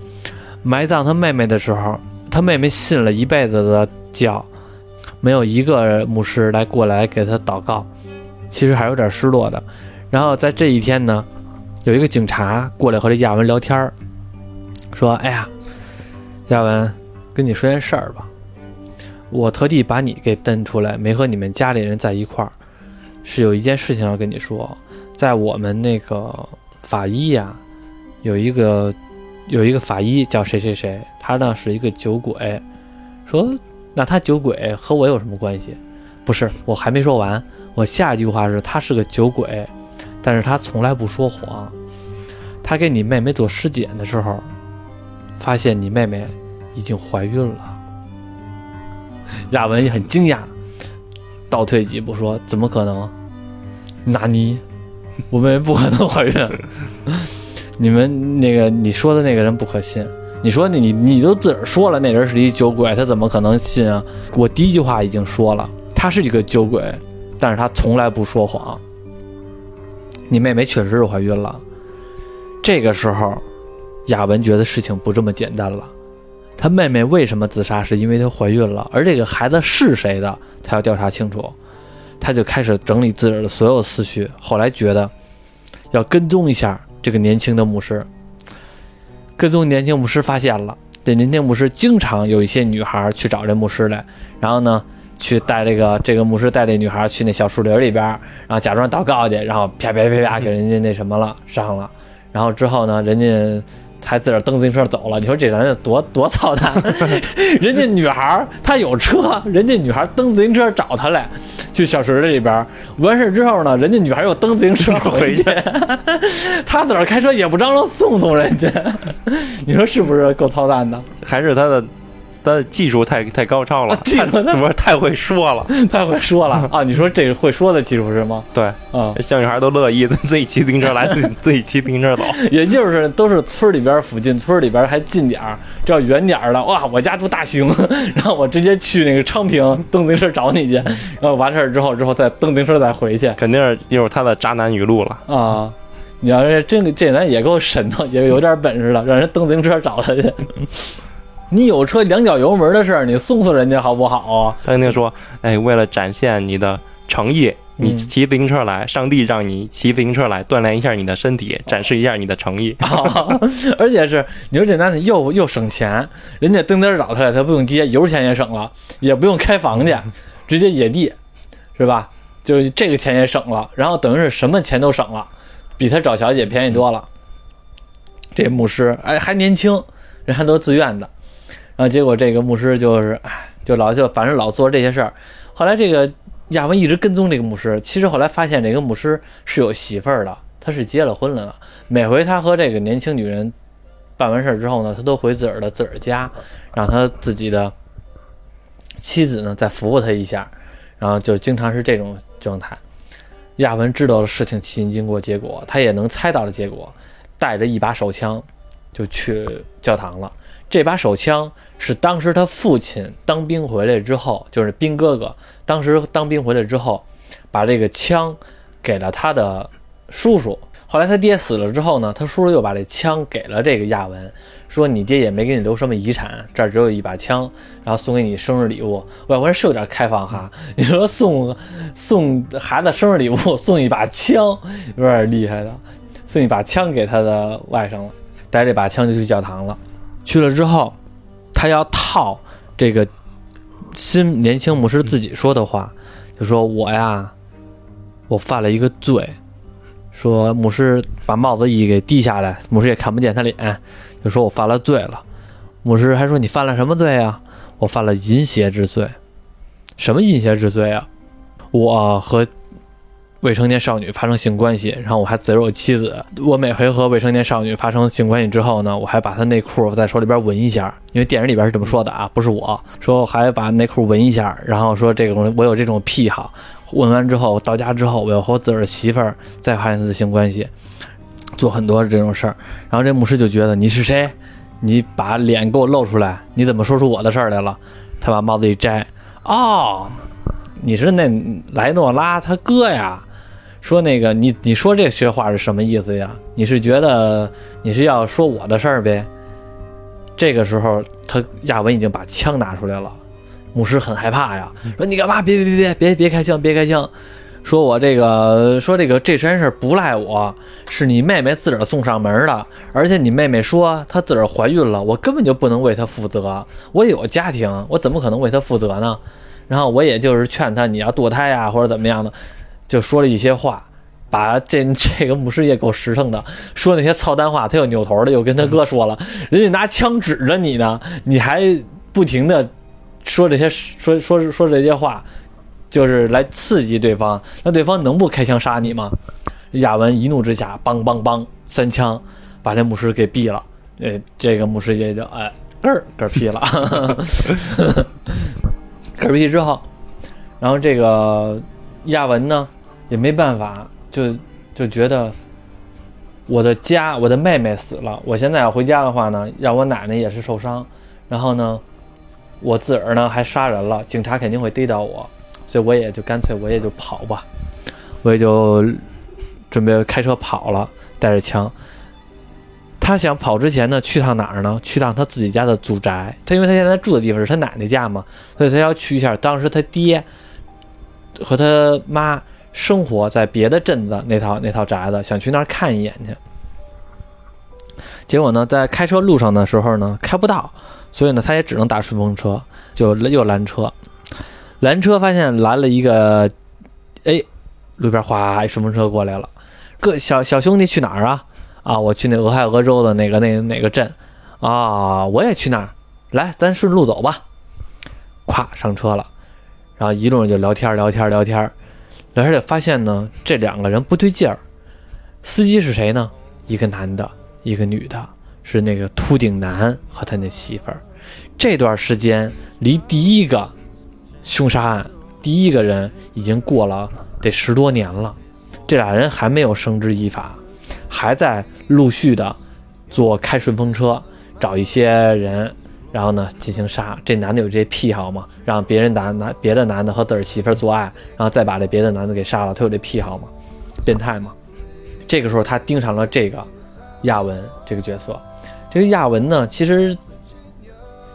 埋葬他妹妹的时候，他妹妹信了一辈子的教，没有一个牧师来过来给他祷告，其实还有点失落的。然后在这一天呢，有一个警察过来和这亚文聊天儿，说：“哎呀，亚文，跟你说件事儿吧，我特地把你给蹬出来，没和你们家里人在一块儿，是有一件事情要跟你说，在我们那个法医呀，有一个。”有一个法医叫谁谁谁，他呢是一个酒鬼，说那他酒鬼和我有什么关系？不是，我还没说完，我下一句话是他是个酒鬼，但是他从来不说谎。他给你妹妹做尸检的时候，发现你妹妹已经怀孕了。亚文也很惊讶，倒退几步说：“怎么可能？纳尼？我妹妹不可能怀孕。”你们那个你说的那个人不可信，你说你你都自个儿说了那人是一酒鬼，他怎么可能信啊？我第一句话已经说了，他是一个酒鬼，但是他从来不说谎。你妹妹确实是怀孕了，这个时候，亚文觉得事情不这么简单了。他妹妹为什么自杀？是因为她怀孕了，而这个孩子是谁的，他要调查清楚。他就开始整理自个儿的所有思绪，后来觉得。要跟踪一下这个年轻的牧师。跟踪年轻牧师发现了，这年轻牧师经常有一些女孩去找这牧师来，然后呢，去带这个这个牧师带这女孩去那小树林里边，然后假装祷告去，然后啪啪啪啪给人家那什么了上了，然后之后呢，人家。还自个儿蹬自行车走了，你说这人多多操蛋！人家女孩儿她有车，人家女孩儿蹬自行车找他来，去小水里边儿。完事儿之后呢，人家女孩儿又蹬自行车回去，他自个儿开车也不张罗送送人家，你说是不是够操蛋的？还是他的他的技术太太高超了，技术太不是太会说了。太会说了啊！你说这个会说的技术是吗？对，啊、小女孩都乐意自己骑自行车来，自己 自己骑自行车走。也就是都是村里边附近，村里边还近点儿，这要远点儿的，哇，我家住大兴，然后我直接去那个昌平蹬自行车找你去，然后完事儿之后之后再蹬自行车再回去肯定是又是他的渣男语录了。啊。你要是真这人也够神的，也有点本事了，让人蹬自行车找他去。你有车两脚油门的事儿，你送送人家好不好啊？他肯定说，哎，为了展现你的诚意，你嗯骑自行车来，上帝让你骑自行车来锻炼一下你的身体，展示一下你的诚意。啊，而且是你说这男的又又省钱，人家蹬蹬找他来，他不用接，油钱也省了，也不用开房去，直接野地，是吧？就这个钱也省了，然后等于是什么钱都省了，比他找小姐便宜多了。这牧师哎还年轻，人还都自愿的，然后结果这个牧师就是哎就老就反正老做这些事儿。后来这个亚文一直跟踪这个牧师，其实后来发现这个牧师是有媳妇儿的，他是结了婚了。每回他和这个年轻女人办完事儿之后呢，他都回自个儿的自个儿家，让他自己的妻子呢再服务他一下，然后就经常是这种状态。亚文知道了事情起因、经过、结果，他也能猜到了结果，带着一把手枪就去教堂了。这把手枪是当时他父亲当兵回来之后，就是兵哥哥当时当兵回来之后，把这个枪给了他的叔叔。后来他爹死了之后呢，他叔叔又把这枪给了这个亚文，说你爹也没给你留什么遗产，这儿只有一把枪，然后送给你生日礼物。外国人是有点开放哈，你说送送孩子生日礼物送一把枪，有点厉害的，送一把枪给他的外甥了，带着这把枪就去教堂了。去了之后，他要套这个新年轻牧师自己说的话，就说我呀，我犯了一个罪。说牧师把帽子一给递下来，牧师也看不见他脸，就说我犯了罪了。牧师还说你犯了什么罪啊？我犯了淫邪之罪。什么淫邪之罪啊？我和未成年少女发生性关系，然后我还自我妻子。我每回和未成年少女发生性关系之后呢，我还把她内裤在手里边闻一下，因为电影里边是这么说的啊，不是我说还把内裤闻一下，然后说这种我有这种癖好。问完之后，到家之后，我要和我自个儿媳妇儿再发生一次性关系，做很多这种事儿。然后这牧师就觉得你是谁？你把脸给我露出来，你怎么说出我的事儿来了？他把帽子一摘，哦，你是那莱诺拉他哥呀？说那个你你说这些话是什么意思呀？你是觉得你是要说我的事儿呗？这个时候，他亚文已经把枪拿出来了。牧师很害怕呀，说你干嘛？别别别别别别开枪，别开枪！说我这个说这个这身事不赖我，是你妹妹自个儿送上门的，而且你妹妹说她自个儿怀孕了，我根本就不能为她负责，我有家庭，我怎么可能为她负责呢？然后我也就是劝她你要堕胎呀，或者怎么样的，就说了一些话，把这 这个牧师也够实诚的，说那些操蛋话，他又扭头的又跟他哥说了，人家拿枪指着你呢，你还不停的。说这些说说说这些话，就是来刺激对方，那对方能不开枪杀你吗？亚文一怒之下，梆梆梆三枪把这牧师给毙了。呃，这个牧师也就哎嗝儿嗝屁了，嗝屁之后，然后这个亚文呢也没办法，就就觉得我的家我的妹妹死了，我现在要回家的话呢，让我奶奶也是受伤，然后呢。我自个儿呢还杀人了，警察肯定会逮到我，所以我也就干脆我也就跑吧，我也就准备开车跑了，带着枪。他想跑之前呢，去趟哪儿呢？去趟他自己家的祖宅。他因为他现在住的地方是他奶奶家嘛，所以他要去一下当时他爹和他妈生活在别的镇子那套那套宅子，想去那儿看一眼去。结果呢，在开车路上的时候呢，开不到，所以呢，他也只能打顺风车，就又拦车。拦车发现拦了一个，哎，路边哗，一顺风车过来了。各小小兄弟去哪儿啊？啊，我去那俄亥俄州的哪个那哪个镇啊？我也去那儿，来，咱顺路走吧。咵，上车了，然后一路上就聊天聊天聊天，聊天就发现呢，这两个人不对劲儿。司机是谁呢？一个男的，一个女的，是那个秃顶男和他那媳妇儿。这段时间离第一个凶杀案第一个人已经过了得十多年了，这俩人还没有绳之以法，还在陆续的坐开顺风车找一些人，然后呢进行杀。这男的有这癖好吗？让别人男男别的男的和自个儿媳妇做爱，然后再把这别的男的给杀了，他有这癖好吗？变态吗？这个时候他盯上了这个亚文这个角色。这个亚文呢，其实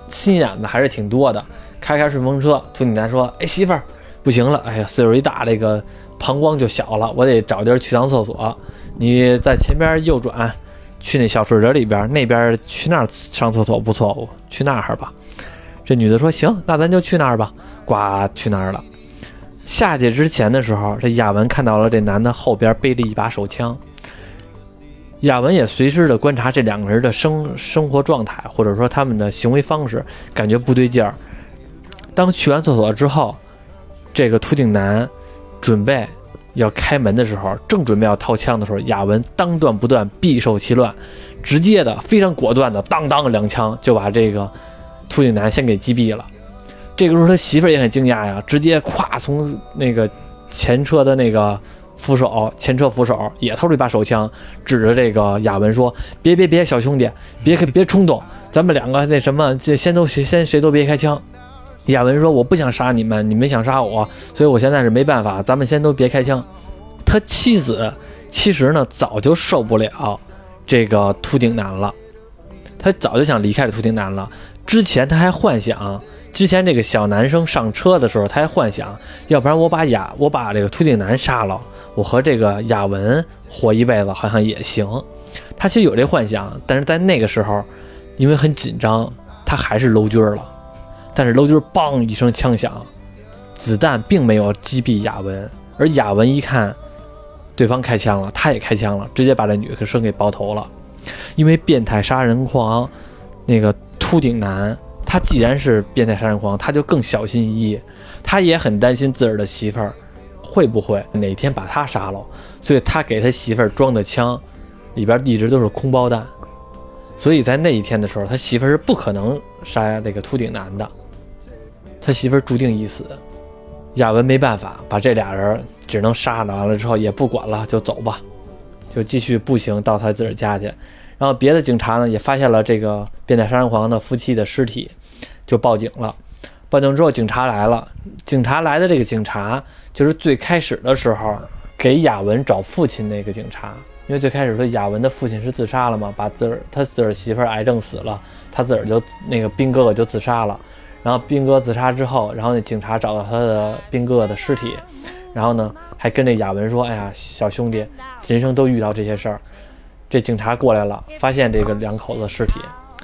心眼子还是挺多的。开开顺风车，秃顶男说：“哎，媳妇儿，不行了，哎呀，岁数一大，这个膀胱就小了，我得找地儿去趟厕所。你在前边右转，去那小水井里边，那边去那儿上厕所不错，我去那儿吧。”这女的说：“行，那咱就去那儿吧。”呱，去那儿了。下去之前的时候，这亚文看到了这男的后边背着一把手枪。亚文也随时的观察这两个人的生生活状态，或者说他们的行为方式，感觉不对劲儿。当去完厕所之后，这个秃顶男准备要开门的时候，正准备要掏枪的时候，亚文当断不断，必受其乱，直接的非常果断的当当两枪就把这个秃顶男先给击毙了。这个时候他媳妇儿也很惊讶呀，直接咵从那个前车的那个扶手前车扶手也掏出一把手枪，指着这个亚文说：“别别别，小兄弟，别别冲动，咱们两个那什么，这先都先谁都别开枪。”亚文说：“我不想杀你们，你们想杀我，所以我现在是没办法。咱们先都别开枪。”他妻子其实呢早就受不了这个秃顶男了，他早就想离开这秃顶男了。之前他还幻想，之前这个小男生上车的时候，他还幻想，要不然我把亚我把这个秃顶男杀了，我和这个亚文活一辈子好像也行。他其实有这幻想，但是在那个时候，因为很紧张，他还是搂军了。但是楼军梆一声枪响，子弹并没有击毙雅文，而雅文一看对方开枪了，他也开枪了，直接把这女生给爆头了。因为变态杀人狂那个秃顶男，他既然是变态杀人狂，他就更小心翼翼，他也很担心自个儿的媳妇儿会不会哪天把他杀了，所以他给他媳妇儿装的枪里边一直都是空包弹，所以在那一天的时候，他媳妇儿是不可能杀那个秃顶男的。他媳妇儿注定已死，亚文没办法，把这俩人只能杀了。完了之后也不管了，就走吧，就继续步行到他自个儿家去。然后别的警察呢也发现了这个变态杀人狂的夫妻的尸体，就报警了。报警之后，警察来了。警察来的这个警察就是最开始的时候给亚文找父亲那个警察，因为最开始说亚文的父亲是自杀了嘛，把自个儿他自个儿媳妇儿癌症死了，他自个儿就那个兵哥哥就自杀了。然后兵哥自杀之后，然后那警察找到他的兵哥哥的尸体，然后呢还跟这亚文说：“哎呀，小兄弟，人生都遇到这些事儿。”这警察过来了，发现这个两口子尸体，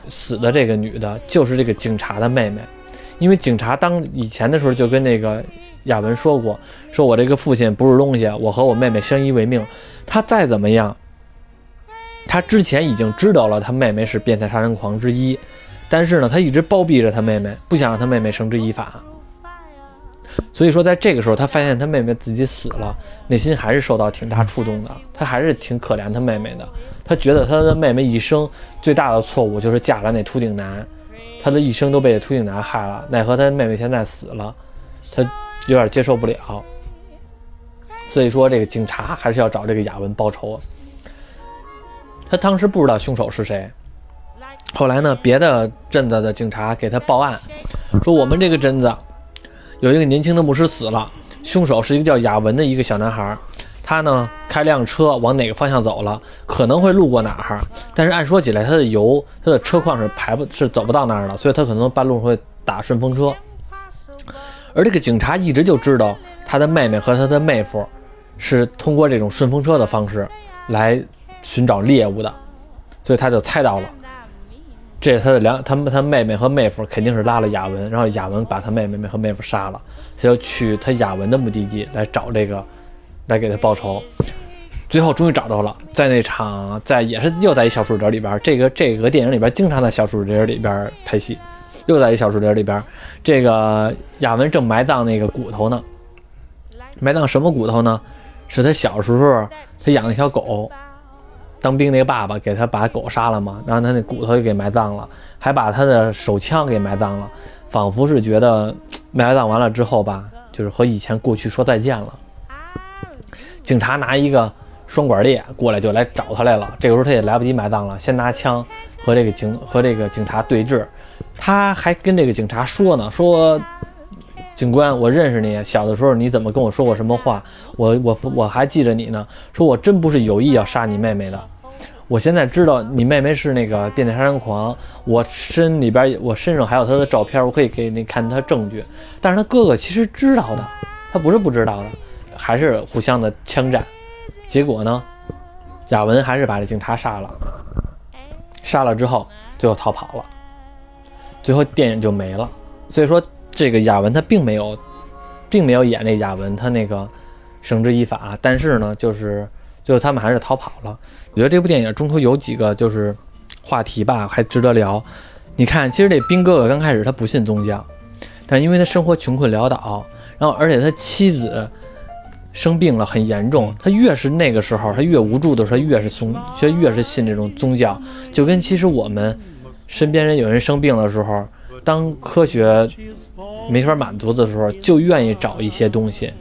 死的这个女的就是这个警察的妹妹，因为警察当以前的时候就跟那个亚文说过，说我这个父亲不是东西，我和我妹妹相依为命，他再怎么样，他之前已经知道了他妹妹是变态杀人狂之一。但是呢，他一直包庇着他妹妹，不想让他妹妹绳之以法。所以说，在这个时候，他发现他妹妹自己死了，内心还是受到挺大触动的。他还是挺可怜他妹妹的。他觉得他的妹妹一生最大的错误就是嫁了那秃顶男，他的一生都被秃顶男害了。奈何他妹妹现在死了，他有点接受不了。所以说，这个警察还是要找这个雅文报仇。他当时不知道凶手是谁。后来呢，别的镇子的警察给他报案，说我们这个镇子有一个年轻的牧师死了，凶手是一个叫雅文的一个小男孩，他呢开辆车往哪个方向走了，可能会路过哪儿，但是按说起来他的油他的车况是排不是走不到那儿的，所以他可能半路会打顺风车。而这个警察一直就知道他的妹妹和他的妹夫是通过这种顺风车的方式来寻找猎物的，所以他就猜到了，这是他的两他他妹妹和妹夫肯定是拉了雅文，然后雅文把他妹妹和妹夫杀了，他就去他雅文的目的地来找这个，来给他报仇。最后终于找着了，在那场在也是又在一小树林里边，这个这个电影里边经常在小树林里边拍戏，又在一小树林里边，这个雅文正埋葬那个骨头呢，埋葬什么骨头呢？是他小时候他养了一条狗，当兵那个爸爸给他把狗杀了嘛，然后他那骨头也给埋葬了，还把他的手枪给埋葬了，仿佛是觉得埋葬完了之后吧，就是和以前过去说再见了。警察拿一个双管猎过来就来找他来了，这个时候他也来不及埋葬了，先拿枪和这个警和这个警察对峙，他还跟这个警察说呢，说。警官，我认识你，小的时候你怎么跟我说过什么话？我我我还记着你呢。说我真不是有意要杀你妹妹的。我现在知道你妹妹是那个变态杀人狂，我身里边我身上还有她的照片，我可以给你看她证据。但是他哥哥其实知道的，他不是不知道的，还是互相的枪战。结果呢，雅文还是把这警察杀了，杀了之后最后逃跑了，最后电影就没了。所以说。这个雅文他并没有，并没有演那雅文他那个绳之以法，但是呢，就是最后他们还是逃跑了。我觉得这部电影中途有几个就是话题吧，还值得聊。你看，其实这兵哥哥刚开始他不信宗教，但因为他生活穷困潦倒，然后而且他妻子生病了很严重，他越是那个时候他越无助的时候，他越是宗，却越是信这种宗教。就跟其实我们身边人有人生病的时候。当科学没法满足的时候，就愿意找一些东西，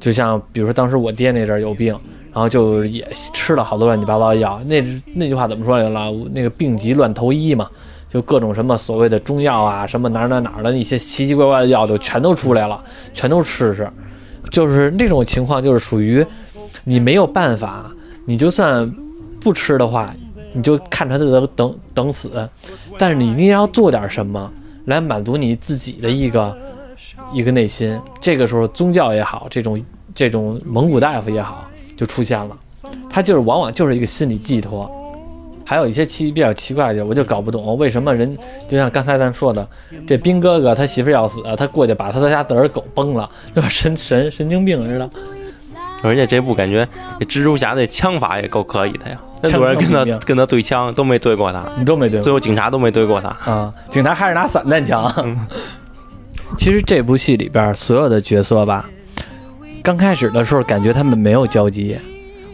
就像比如说当时我爹那阵儿有病，然后就也吃了好多乱七八糟的药。那那句话怎么说来了？那个病急乱投医嘛，就各种什么所谓的中药啊，什么哪哪哪的一些奇奇怪怪的药就全都出来了，全都吃吃。就是那种情况，就是属于你没有办法，你就算不吃的话。你就看着他等等等死，但是你一定要做点什么来满足你自己的一个一个内心。这个时候，宗教也好，这种这种蒙古大夫也好，就出现了。他就是往往就是一个心理寄托。还有一些奇比较奇怪的，我就搞不懂为什么人就像刚才咱说的，这兵哥哥他媳妇要死，他过去把他家的儿狗崩了，就神神神经病似的。而且这部感觉，这蜘蛛侠的枪法也够可以的呀。那多人跟他跟他对枪都没对过他，你都没对，最后警察都没对过他啊！警察还是拿散弹枪。其实这部戏里边所有的角色吧，刚开始的时候感觉他们没有交集，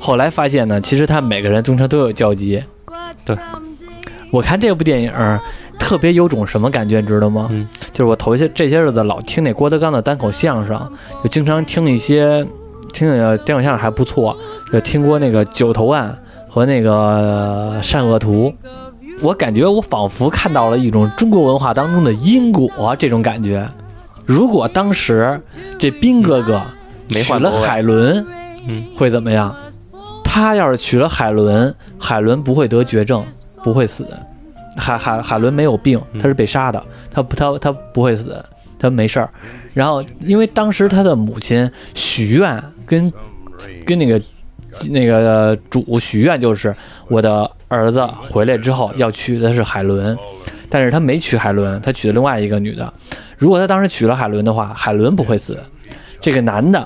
后来发现呢，其实他们每个人中间都有交集。对，我看这部电影特别有种什么感觉，你知道吗？嗯，就是我头些这些日子老听那郭德纲的单口相声，就经常听一些。听听电影相声还不错，就听过那个《九头案》和那个《善恶图》，我感觉我仿佛看到了一种中国文化当中的因果这种感觉。如果当时这兵哥哥娶了海伦，嗯，会怎么样？他要是娶了海伦，海伦不会得绝症，不会死。海海海伦没有病，他是被杀的，他不他他不会死，他没事儿。然后因为当时他的母亲许愿。跟跟那个那个主许愿就是我的儿子回来之后要娶的是海伦，但是他没娶海伦，他娶了另外一个女的。如果他当时娶了海伦的话，海伦不会死，这个男的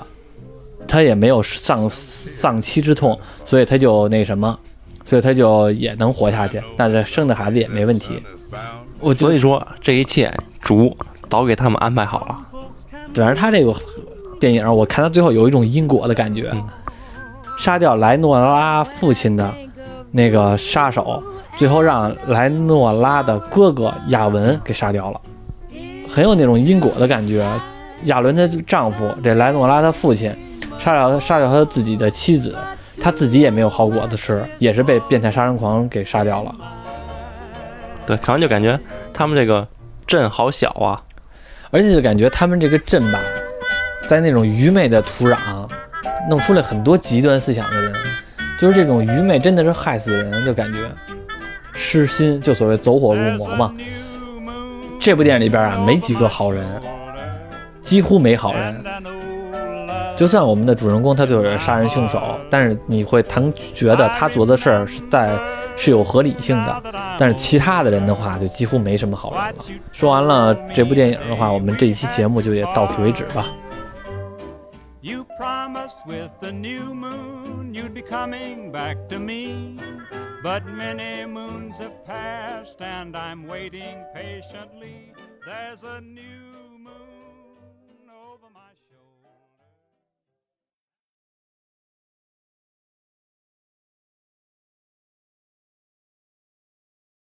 他也没有丧丧妻之痛，所以他就那什么，所以他就也能活下去，但是生的孩子也没问题。我所以说这一切主早给他们安排好了，反正他这个。电影我看他最后有一种因果的感觉，杀掉莱诺拉父亲的那个杀手，最后让莱诺拉的哥哥亚文给杀掉了，很有那种因果的感觉。亚伦的丈夫这莱诺拉的父亲杀掉杀掉他自己的妻子，他自己也没有好果子吃，也是被变态杀人狂给杀掉了。对，看完就感觉他们这个镇好小啊，而且就感觉他们这个镇吧。在那种愚昧的土壤，弄出来很多极端思想的人，就是这种愚昧真的是害死人，就感觉失心，就所谓走火入魔嘛。这部电影里边啊，没几个好人，几乎没好人。就算我们的主人公他就是杀人凶手，但是你会ทั้觉得他做的事儿是在是有合理性的，但是其他的人的话就几乎没什么好人了。说完了这部电影的话，我们这一期节目就也到此为止吧。You promised with the new moon you'd be coming back to me. But many moons have passed and I'm waiting patiently. There's a new